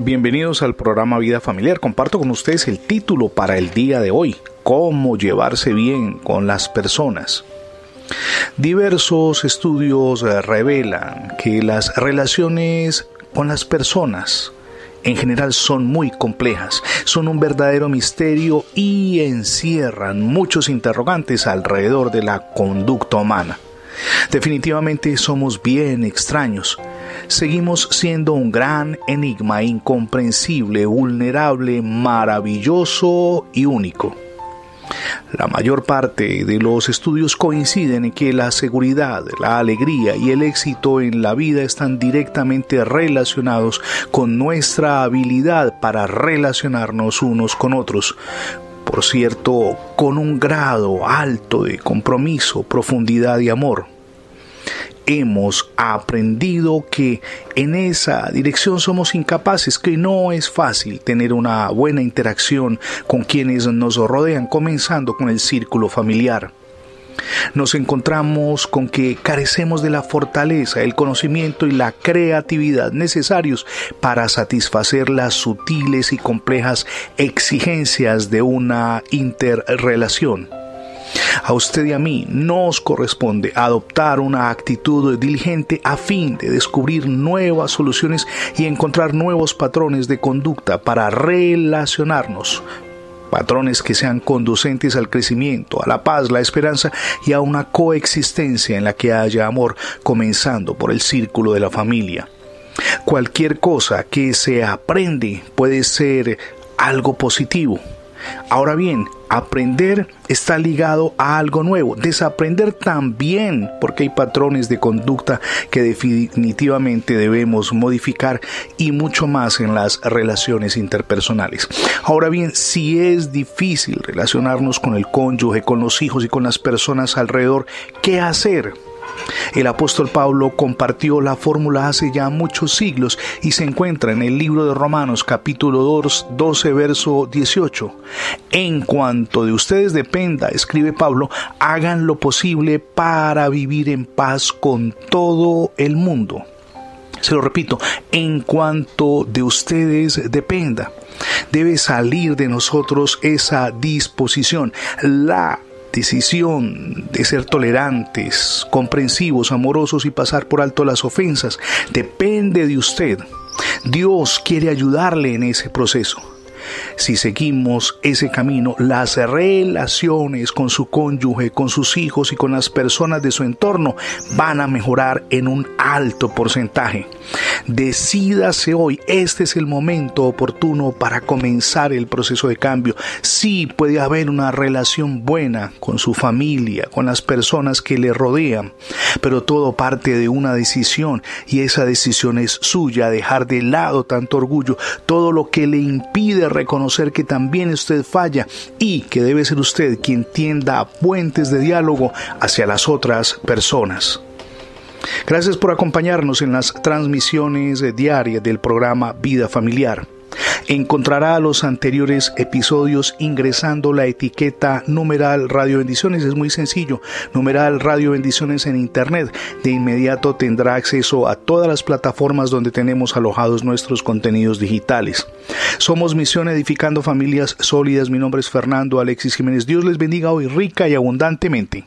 Bienvenidos al programa Vida Familiar. Comparto con ustedes el título para el día de hoy, cómo llevarse bien con las personas. Diversos estudios eh, revelan que las relaciones con las personas en general son muy complejas, son un verdadero misterio y encierran muchos interrogantes alrededor de la conducta humana. Definitivamente somos bien extraños. Seguimos siendo un gran enigma incomprensible, vulnerable, maravilloso y único. La mayor parte de los estudios coinciden en que la seguridad, la alegría y el éxito en la vida están directamente relacionados con nuestra habilidad para relacionarnos unos con otros, por cierto, con un grado alto de compromiso, profundidad y amor. Hemos aprendido que en esa dirección somos incapaces, que no es fácil tener una buena interacción con quienes nos rodean, comenzando con el círculo familiar nos encontramos con que carecemos de la fortaleza, el conocimiento y la creatividad necesarios para satisfacer las sutiles y complejas exigencias de una interrelación. A usted y a mí nos corresponde adoptar una actitud diligente a fin de descubrir nuevas soluciones y encontrar nuevos patrones de conducta para relacionarnos patrones que sean conducentes al crecimiento, a la paz, la esperanza y a una coexistencia en la que haya amor, comenzando por el círculo de la familia. Cualquier cosa que se aprende puede ser algo positivo, Ahora bien, aprender está ligado a algo nuevo, desaprender también, porque hay patrones de conducta que definitivamente debemos modificar y mucho más en las relaciones interpersonales. Ahora bien, si es difícil relacionarnos con el cónyuge, con los hijos y con las personas alrededor, ¿qué hacer? El apóstol Pablo compartió la fórmula hace ya muchos siglos y se encuentra en el libro de Romanos capítulo 2, 12 verso 18. En cuanto de ustedes dependa, escribe Pablo, hagan lo posible para vivir en paz con todo el mundo. Se lo repito, en cuanto de ustedes dependa, debe salir de nosotros esa disposición, la decisión de ser tolerantes, comprensivos, amorosos y pasar por alto las ofensas depende de usted. Dios quiere ayudarle en ese proceso. Si seguimos ese camino, las relaciones con su cónyuge, con sus hijos y con las personas de su entorno van a mejorar en un alto porcentaje. Decídase hoy, este es el momento oportuno para comenzar el proceso de cambio. Sí puede haber una relación buena con su familia, con las personas que le rodean, pero todo parte de una decisión y esa decisión es suya, dejar de lado tanto orgullo, todo lo que le impide reconocer que también usted falla y que debe ser usted quien tienda puentes de diálogo hacia las otras personas. Gracias por acompañarnos en las transmisiones diarias del programa Vida Familiar. Encontrará los anteriores episodios ingresando la etiqueta numeral Radio Bendiciones. Es muy sencillo. Numeral Radio Bendiciones en Internet. De inmediato tendrá acceso a todas las plataformas donde tenemos alojados nuestros contenidos digitales. Somos Misión Edificando Familias Sólidas. Mi nombre es Fernando Alexis Jiménez. Dios les bendiga hoy rica y abundantemente.